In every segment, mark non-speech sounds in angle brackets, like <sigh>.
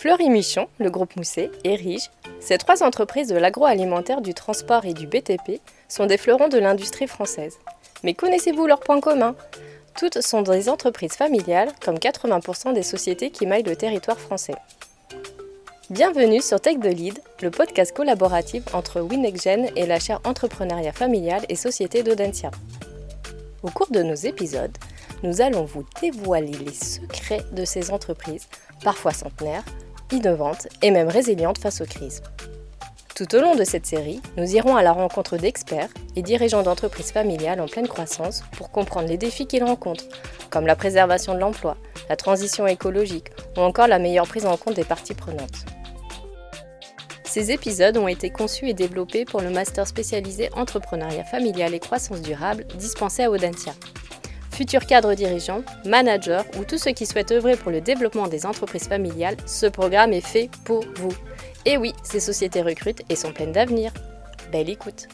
Fleury Michon, le groupe Mousset et Rige, ces trois entreprises de l'agroalimentaire, du transport et du BTP sont des fleurons de l'industrie française. Mais connaissez-vous leurs points communs Toutes sont des entreprises familiales, comme 80% des sociétés qui maillent le territoire français. Bienvenue sur Tech the Lead, le podcast collaboratif entre Winexgen et la chaire entrepreneuriat familial et société d'Audencia. Au cours de nos épisodes, nous allons vous dévoiler les secrets de ces entreprises, parfois centenaires, innovantes et même résilientes face aux crises. Tout au long de cette série, nous irons à la rencontre d'experts et dirigeants d'entreprises familiales en pleine croissance pour comprendre les défis qu'ils rencontrent, comme la préservation de l'emploi, la transition écologique ou encore la meilleure prise en compte des parties prenantes. Ces épisodes ont été conçus et développés pour le master spécialisé entrepreneuriat familial et croissance durable dispensé à Audencia futurs cadres dirigeants, managers ou tous ceux qui souhaitent œuvrer pour le développement des entreprises familiales, ce programme est fait pour vous. Et oui, ces sociétés recrutent et sont pleines d'avenir. Belle écoute.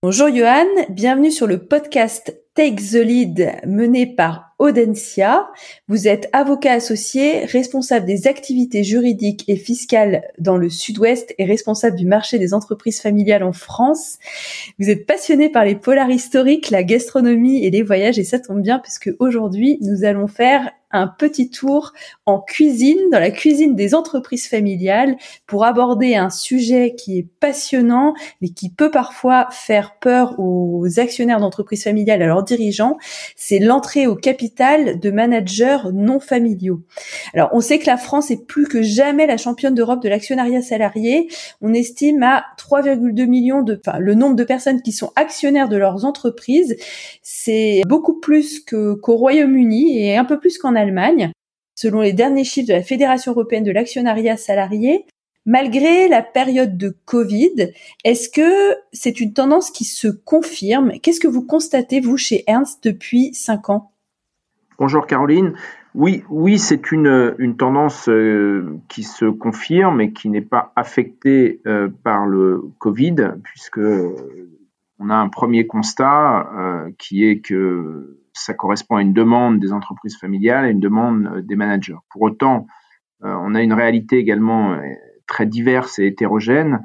Bonjour Johan, bienvenue sur le podcast Take the Lead mené par Audencia. Vous êtes avocat associé, responsable des activités juridiques et fiscales dans le sud-ouest et responsable du marché des entreprises familiales en France. Vous êtes passionné par les polars historiques, la gastronomie et les voyages et ça tombe bien puisque aujourd'hui nous allons faire un petit tour en cuisine, dans la cuisine des entreprises familiales, pour aborder un sujet qui est passionnant, mais qui peut parfois faire peur aux actionnaires d'entreprises familiales, dirigeants. C'est l'entrée au capital de managers non familiaux. Alors, on sait que la France est plus que jamais la championne d'Europe de l'actionnariat salarié. On estime à 3,2 millions de, enfin, le nombre de personnes qui sont actionnaires de leurs entreprises. C'est beaucoup plus qu'au Royaume-Uni et un peu plus qu'en Allemagne. Selon les derniers chiffres de la Fédération européenne de l'actionnariat salarié, malgré la période de Covid, est-ce que c'est une tendance qui se confirme? Qu'est-ce que vous constatez, vous, chez Ernst, depuis cinq ans? Bonjour Caroline. Oui, oui, c'est une, une tendance euh, qui se confirme et qui n'est pas affectée euh, par le Covid, puisque on a un premier constat euh, qui est que ça correspond à une demande des entreprises familiales et une demande des managers. Pour autant, on a une réalité également très diverse et hétérogène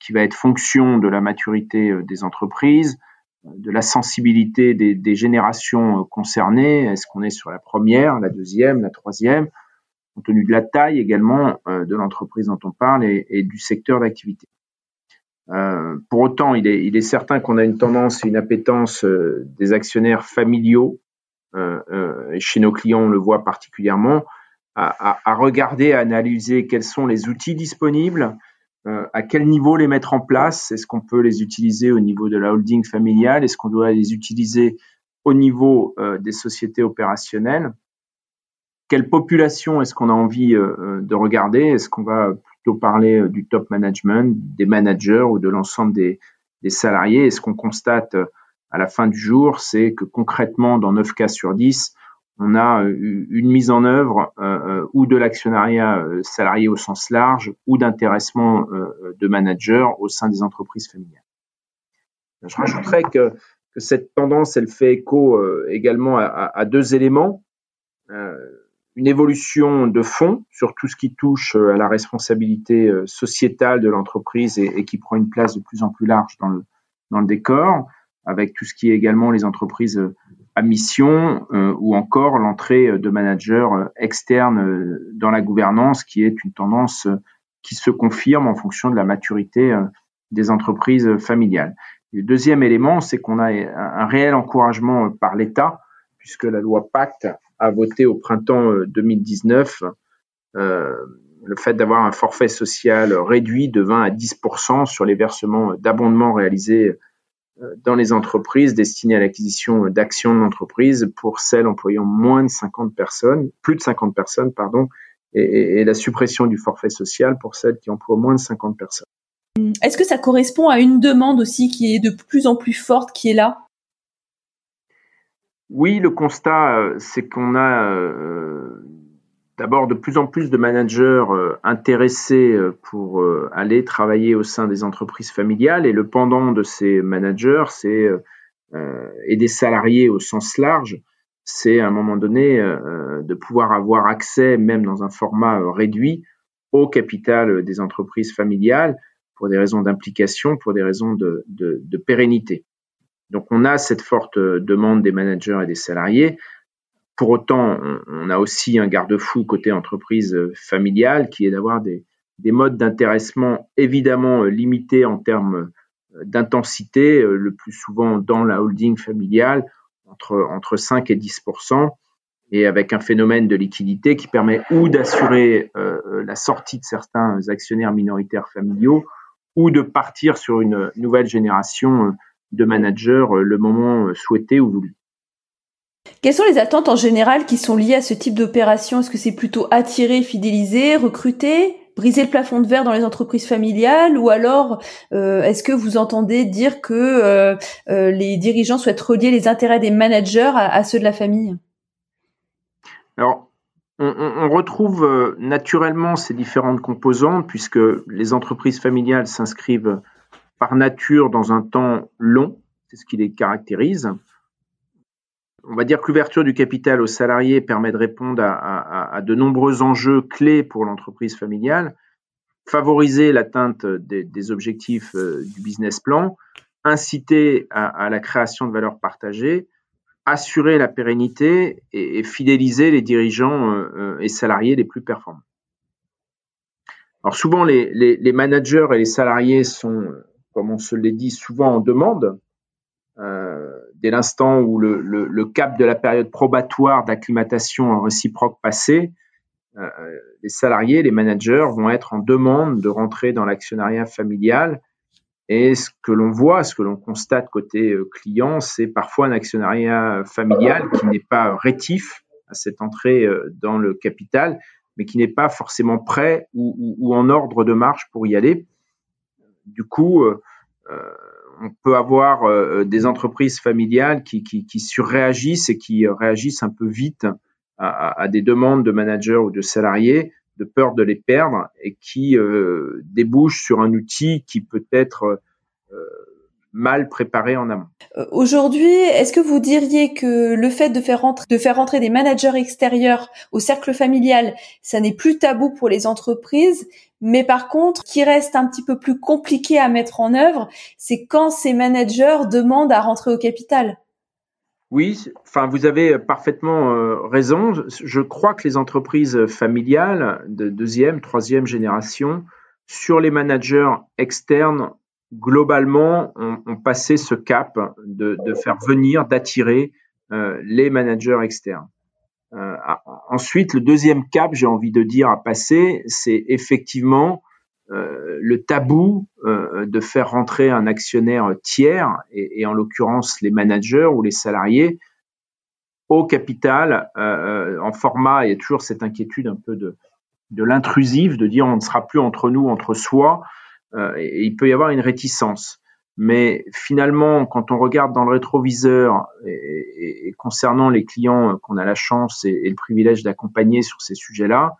qui va être fonction de la maturité des entreprises, de la sensibilité des, générations concernées. Est-ce qu'on est sur la première, la deuxième, la troisième, compte tenu de la taille également de l'entreprise dont on parle et, et du secteur d'activité. Euh, pour autant, il est, certain qu'on a une tendance, une appétence euh, des actionnaires familiaux, euh, euh, et chez nos clients on le voit particulièrement, à, à, regarder, à analyser quels sont les outils disponibles, euh, à quel niveau les mettre en place, est-ce qu'on peut les utiliser au niveau de la holding familiale, est-ce qu'on doit les utiliser au niveau des sociétés opérationnelles, quelle population est-ce qu'on a envie de regarder, est-ce qu'on va parler euh, du top management, des managers ou de l'ensemble des, salariés? Et ce qu'on constate euh, à la fin du jour, c'est que concrètement, dans 9 cas sur 10, on a euh, une mise en œuvre ou de l'actionnariat salarié au sens large ou d'intéressement de managers au sein des entreprises familiales. Je rajouterais que, cette tendance, elle fait écho également à, deux éléments une évolution de fond sur tout ce qui touche euh, à la responsabilité euh, sociétale de l'entreprise et, qui prend une place de plus en plus large dans le, dans le décor, avec tout ce qui est également les entreprises euh, à mission ou encore l'entrée de managers externes dans la gouvernance, qui est une tendance qui se confirme en fonction de la maturité des entreprises familiales. le deuxième élément, c'est qu'on a un réel encouragement par l'État, puisque la loi Pacte a voté au printemps 2019 euh, euh, le fait d'avoir un forfait social réduit de 20 à 10% sur les versements d'abondement réalisés euh, dans les entreprises destinées à l'acquisition d'actions de l'entreprise pour celles employant moins de 50 personnes, plus de 50 personnes, pardon, et, et, la suppression du forfait social pour celles qui emploient moins de 50 personnes. Est-ce que ça correspond à une demande aussi qui est de plus en plus forte qui est là? Oui, le constat, euh, c'est qu'on a euh, d'abord de plus en plus de managers euh, intéressés pour aller travailler au sein des entreprises familiales et le pendant de ces managers, c'est et des salariés au sens large, c'est à un moment donné de pouvoir avoir accès, même dans un format réduit, au capital des entreprises familiales pour des raisons d'implication, pour des raisons de, de, pérennité. Donc on a cette forte demande des managers et des salariés. Pour autant, on, a aussi un garde-fou côté entreprise familiale qui est d'avoir des, des modes d'intéressement évidemment limités en termes d'intensité, le plus souvent dans la holding familiale, entre, entre 5 et 10% et avec un phénomène de liquidité qui permet ou d'assurer euh, euh, la sortie de certains actionnaires minoritaires familiaux ou de partir sur une nouvelle génération euh, de managers le moment souhaité ou voulu. Quelles sont les attentes en général qui sont liées à ce type d'opération? Est-ce que c'est plutôt attirer, fidéliser, recruter, briser le plafond de verre dans les entreprises familiales? Ou alors est-ce que vous entendez dire que les dirigeants souhaitent relier les intérêts des managers à ceux de la famille? Alors, on, retrouve euh, naturellement ces différentes composantes puisque les entreprises familiales s'inscrivent par nature dans un temps long, c'est ce qui les caractérise. On va dire que l'ouverture du capital aux salariés permet de répondre à, de nombreux enjeux clés pour l'entreprise familiale, favoriser l'atteinte des, objectifs euh, du business plan, inciter à la création de valeur partagée, assurer la pérennité et, fidéliser les dirigeants euh, euh, et salariés les plus performants. Alors souvent, les, managers et les salariés sont, comme on se l'est dit, souvent en demande. Dès l'instant où le, cap de la période probatoire d'acclimatation réciproque passé, les salariés, les managers vont être en demande de rentrer dans l'actionnariat familial et ce que l'on voit, ce que l'on constate côté euh, client, c'est parfois un actionnariat familial qui n'est pas rétif à cette entrée euh, dans le capital, mais qui n'est pas forcément prêt ou, en ordre de marche pour y aller. Du coup, euh, on peut avoir des entreprises familiales qui, surréagissent et qui réagissent un peu vite à, des demandes de managers ou de salariés de peur de les perdre et qui euh, débouche sur un outil qui peut être euh, mal préparé en amont. Euh, aujourd'hui, est-ce que vous diriez que le fait de faire rentrer, de faire rentrer des managers extérieurs au cercle familial, ça n'est plus tabou pour les entreprises, mais par contre, qui reste un petit peu plus compliqué à mettre en œuvre, c'est quand ces managers demandent à rentrer au capital. Oui, enfin, vous avez parfaitement euh, raison. Je crois que les entreprises familiales de deuxième, troisième génération, sur les managers externes, globalement, ont, passé ce cap de, faire venir, d'attirer euh, les managers externes. Euh, ensuite, le deuxième cap, j'ai envie de dire, à passer, c'est effectivement euh, le tabou euh, de faire rentrer un actionnaire tiers, et, en l'occurrence les managers ou les salariés, au capital euh, en format. Il y a toujours cette inquiétude un peu de, de l'intrusif, de dire on ne sera plus entre nous, entre soi, et, il peut y avoir une réticence. Mais finalement, quand on regarde dans le rétroviseur et, concernant les clients qu'on a la chance et le privilège d'accompagner sur ces sujets-là,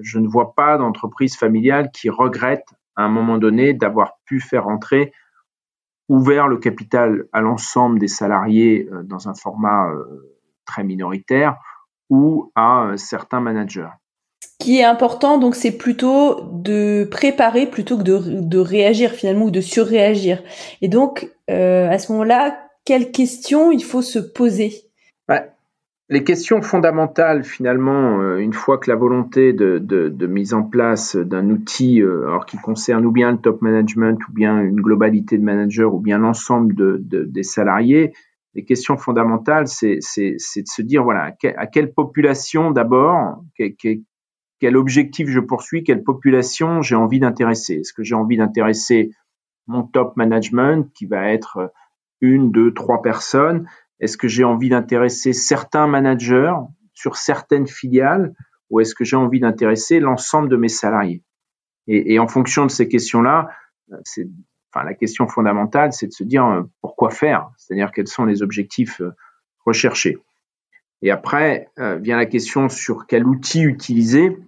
je ne vois pas d'entreprise familiale qui regrette à un moment donné d'avoir pu faire entrer, ouvert le capital à l'ensemble des salariés euh, dans un format euh, très minoritaire ou à euh, certains managers. Ce qui est important, donc, c'est plutôt de préparer plutôt que de, réagir finalement ou de surréagir. Et donc, à ce moment-là, quelles questions il faut se poser? Les questions fondamentales, finalement, euh, une fois que la volonté de, mise en place d'un outil, euh, alors qui concerne ou bien le top management, ou bien une globalité de managers, ou bien l'ensemble des salariés, les questions fondamentales, c'est de se dire, voilà, à quelle population d'abord, quel objectif je poursuis, quelle population j'ai envie d'intéresser. Est-ce que j'ai envie d'intéresser mon top management, qui va être une, deux, trois personnes? Est-ce que j'ai envie d'intéresser certains managers sur certaines filiales? Ou est-ce que j'ai envie d'intéresser l'ensemble de mes salariés? Et, en fonction de ces questions-là, c'est, enfin, la question fondamentale, c'est de se dire euh, pourquoi faire, c'est-à-dire quels sont les objectifs euh, recherchés. Et après euh, vient la question sur quel outil utiliser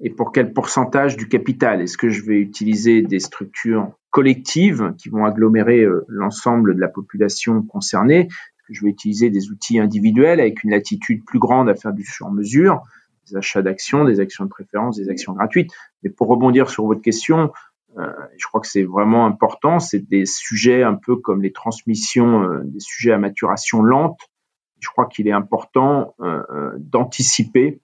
et pour quel pourcentage du capital? Est-ce que je vais utiliser des structures collectives qui vont agglomérer l'ensemble de la population concernée? Que je vais utiliser des outils individuels avec une latitude plus grande à faire du sur-mesure, des achats d'actions, des actions de préférence, des actions gratuites. Mais pour rebondir sur votre question, euh, je crois que c'est vraiment important. C'est des sujets un peu comme les transmissions, euh, des sujets à maturation lente. Je crois qu'il est important euh, d'anticiper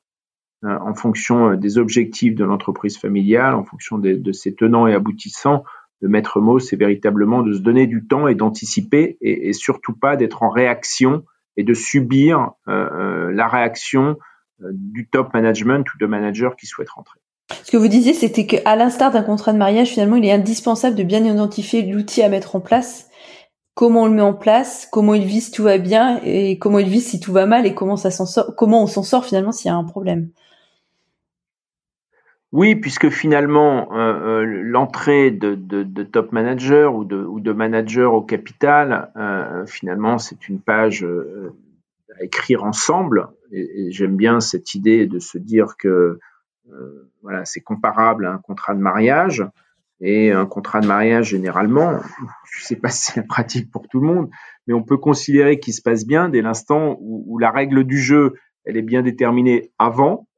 en fonction des objectifs de l'entreprise familiale, en fonction de, ses tenants et aboutissants. Le maître mot, c'est véritablement de se donner du temps et d'anticiper et, surtout pas d'être en réaction et de subir la réaction du top management ou de managers qui souhaitent rentrer. Ce que vous disiez, c'était qu'à l'instar d'un contrat de mariage, finalement, il est indispensable de bien identifier l'outil à mettre en place, comment on le met en place, comment il vit si tout va bien et comment il vit si tout va mal et comment on s'en sort finalement s'il y a un problème. Oui, puisque finalement, euh, euh, l'entrée de, top manager ou de, ou manager au capital, euh, finalement, c'est une page à écrire ensemble. et j'aime bien cette idée de se dire que voilà, c'est comparable à un contrat de mariage. Et un contrat de mariage, généralement, je ne sais pas <laughs> si c'est pratique pour tout le monde, mais on peut considérer qu'il se passe bien dès l'instant où, la règle du jeu, elle est bien déterminée avant.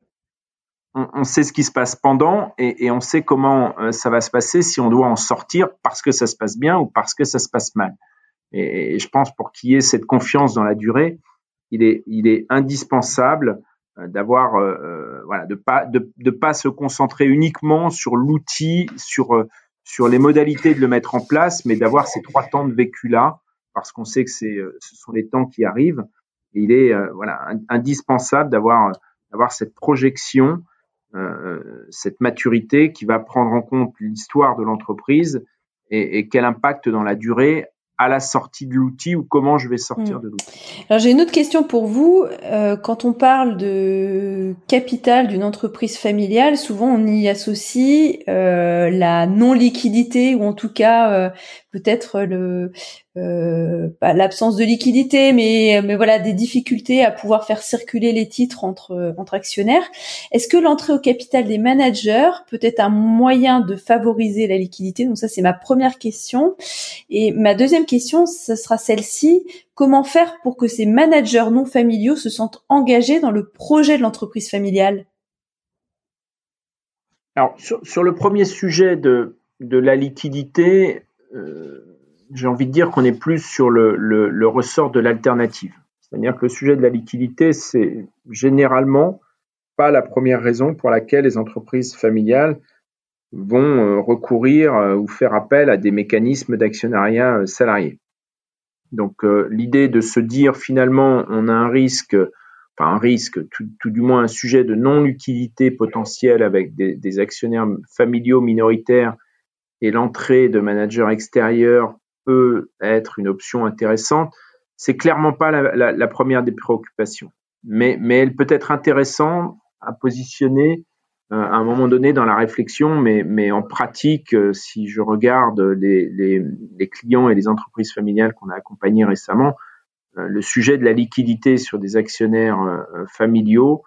On, sait ce qui se passe pendant et, on sait comment euh, ça va se passer si on doit en sortir parce que ça se passe bien ou parce que ça se passe mal. Et, je pense pour qu'il y ait cette confiance dans la durée, il est, il est indispensable euh, d'avoir euh, euh, voilà de pas de, de pas se concentrer uniquement sur l'outil sur sur les modalités de le mettre en place mais d'avoir ces trois temps de vécu là parce qu'on sait que c'est ce sont les temps qui arrivent et il est voilà indispensable d'avoir d'avoir cette projection cette maturité qui va prendre en compte l'histoire de l'entreprise et, et, quel impact dans la durée à la sortie de l'outil ou comment je vais sortir hmm. de l'outil. Alors j'ai une autre question pour vous. Euh, quand on parle de capital d'une entreprise familiale, souvent on y associe euh, la non liquidité ou en tout cas euh, peut-être le euh, l'absence de liquidité, mais mais voilà des difficultés à pouvoir faire circuler les titres entre entre actionnaires. Est-ce que l'entrée au capital des managers peut être un moyen de favoriser la liquidité? Donc ça c'est ma première question. Et ma deuxième question, ce sera celle-ci comment faire pour que ces managers non familiaux se sentent engagés dans le projet de l'entreprise familiale? Alors, sur, sur, le premier sujet de, de la liquidité, euh, j'ai envie de dire qu'on est plus sur le, ressort de l'alternative. C'est-à-dire que le sujet de la liquidité, c'est généralement pas la première raison pour laquelle les entreprises familiales vont euh, recourir euh, ou faire appel à des mécanismes d'actionnariat salarié. Donc l'idée de se dire finalement on a un risque, enfin un risque, tout, du moins un sujet de non-utilité potentielle avec des actionnaires familiaux minoritaires et l'entrée de managers extérieurs peut être une option intéressante. C'est clairement pas la, première des préoccupations, mais, mais elle peut être intéressante à positionner euh, à un moment donné dans la réflexion, mais, mais en pratique, euh, si je regarde les, les, clients et les entreprises familiales qu'on a accompagnées récemment, euh, le sujet de la liquidité sur des actionnaires familiaux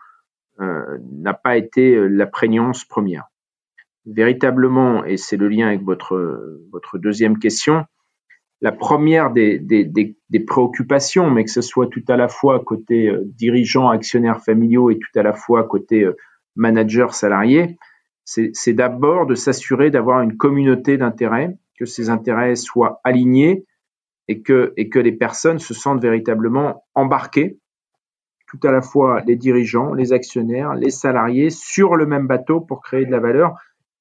n'a pas été la prégnance première véritablement, et c'est le lien avec votre, votre deuxième question, la première des, préoccupations, mais que ce soit tout à la fois côté euh, dirigeants, actionnaires familiaux et tout à la fois côté euh, managers salariés, c'est d'abord de s'assurer d'avoir une communauté d'intérêts, que ces intérêts soient alignés et que, les personnes se sentent véritablement embarquées, tout à la fois les dirigeants, les actionnaires, les salariés, sur le même bateau pour créer de la valeur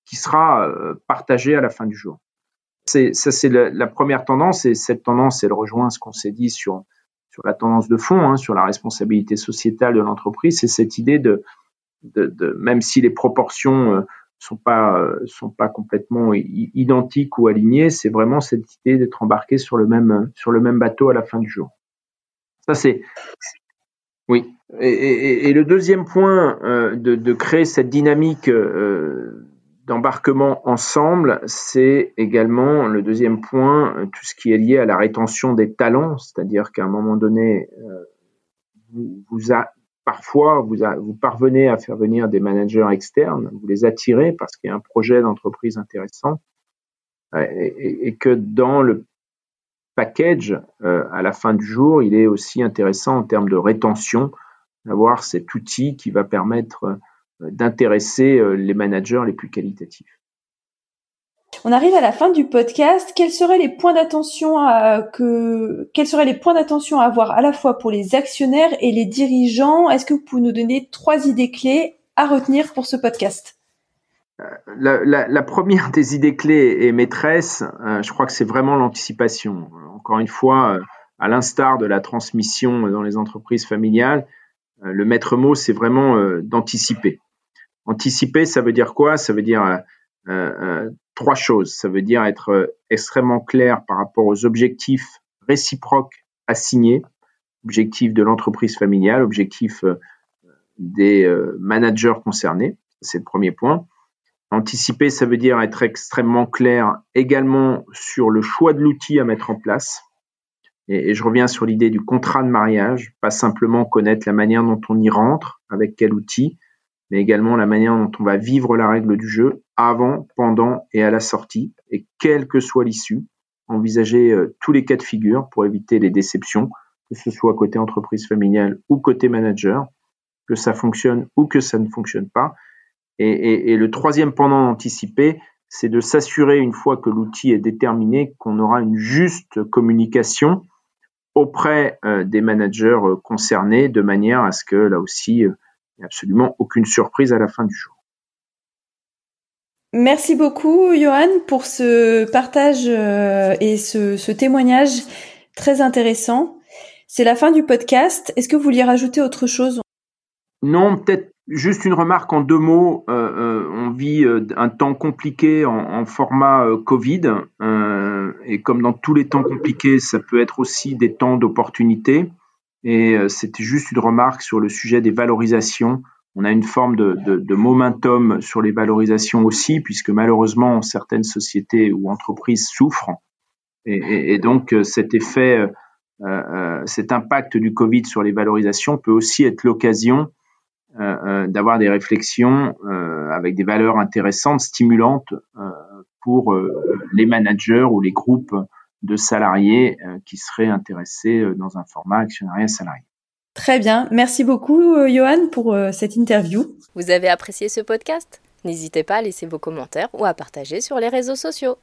qui sera euh, partagé à la fin du jour. Ça, c'est la, première tendance, et cette tendance, elle rejoint ce qu'on s'est dit sur, la tendance de fond, hein, sur la responsabilité sociétale de l'entreprise, c'est cette idée de, même si les proportions euh, sont pas euh, complètement identiques ou alignées, c'est vraiment cette idée d'être embarqué sur le même bateau à la fin du jour. Ça c'est oui. Et, le deuxième point euh, de, de, créer cette dynamique euh, d'embarquement ensemble, c'est également le deuxième point, euh, tout ce qui est lié à la rétention des talents, c'est-à-dire qu'à un moment donné, euh, vous, parfois vous, parvenez à faire venir des managers externes, vous les attirez parce qu'il y a un projet d'entreprise intéressant, euh, et, que dans le package, à la fin du jour, il est aussi intéressant en termes de rétention d'avoir cet outil qui va permettre d'intéresser les managers les plus qualitatifs. On arrive à la fin du podcast. Quels seraient les points d'attention à, que, quels seraient les points d'attention à avoir à la fois pour les actionnaires et les dirigeants? Est-ce que vous pouvez nous donner trois idées clés à retenir pour ce podcast? Euh, la, première <laughs> des idées clés et maîtresse, euh, je crois que c'est vraiment l'anticipation. Encore une fois, euh, à l'instar de la transmission dans les entreprises familiales, le maître mot, c'est vraiment d'anticiper. Anticiper, ça veut dire quoi? Ça veut dire trois choses. Ça veut dire être euh, extrêmement clair par rapport aux objectifs réciproques assignés, objectifs de l'entreprise familiale, objectifs euh, des euh, managers concernés. C'est le premier point. Anticiper, ça veut dire être extrêmement clair également sur le choix de l'outil à mettre en place. Et, et je reviens sur l'idée du contrat de mariage, pas simplement connaître la manière dont on y rentre, avec quel outil, mais également la manière dont on va vivre la règle du jeu avant, pendant et à la sortie, et quelle que soit l'issue, envisager euh, tous les cas de figure pour éviter les déceptions, que ce soit côté entreprise familiale ou côté manager, que ça fonctionne ou que ça ne fonctionne pas. Et, le troisième pendant anticipé, c'est de s'assurer une fois que l'outil est déterminé qu'on aura une juste communication auprès euh, des managers euh, concernés de manière à ce que là aussi absolument aucune surprise à la fin du jour. Merci beaucoup, Johan, pour ce partage euh, et ce, témoignage très intéressant. C'est la fin du podcast. Est-ce que vous vouliez rajouter autre chose? Non, peut-être juste une remarque en deux mots. Euh, euh, on vit un temps compliqué en, format Covid. et comme dans tous les temps compliqués, ça peut être aussi des temps d'opportunité. Et c'était juste une remarque sur le sujet des valorisations on a une forme de, momentum sur les valorisations aussi, puisque malheureusement certaines sociétés ou entreprises souffrent. Et, donc euh, cet effet, euh, euh, cet impact du Covid sur les valorisations peut aussi être l'occasion d'avoir des réflexions avec des valeurs intéressantes, stimulantes pour les managers ou les groupes de salariés qui seraient intéressés dans un format actionnariat salarié. Très bien. Merci beaucoup, euh, Johan, pour euh, cette interview. Vous avez apprécié ce podcast? N'hésitez pas à laisser vos commentaires ou à partager sur les réseaux sociaux.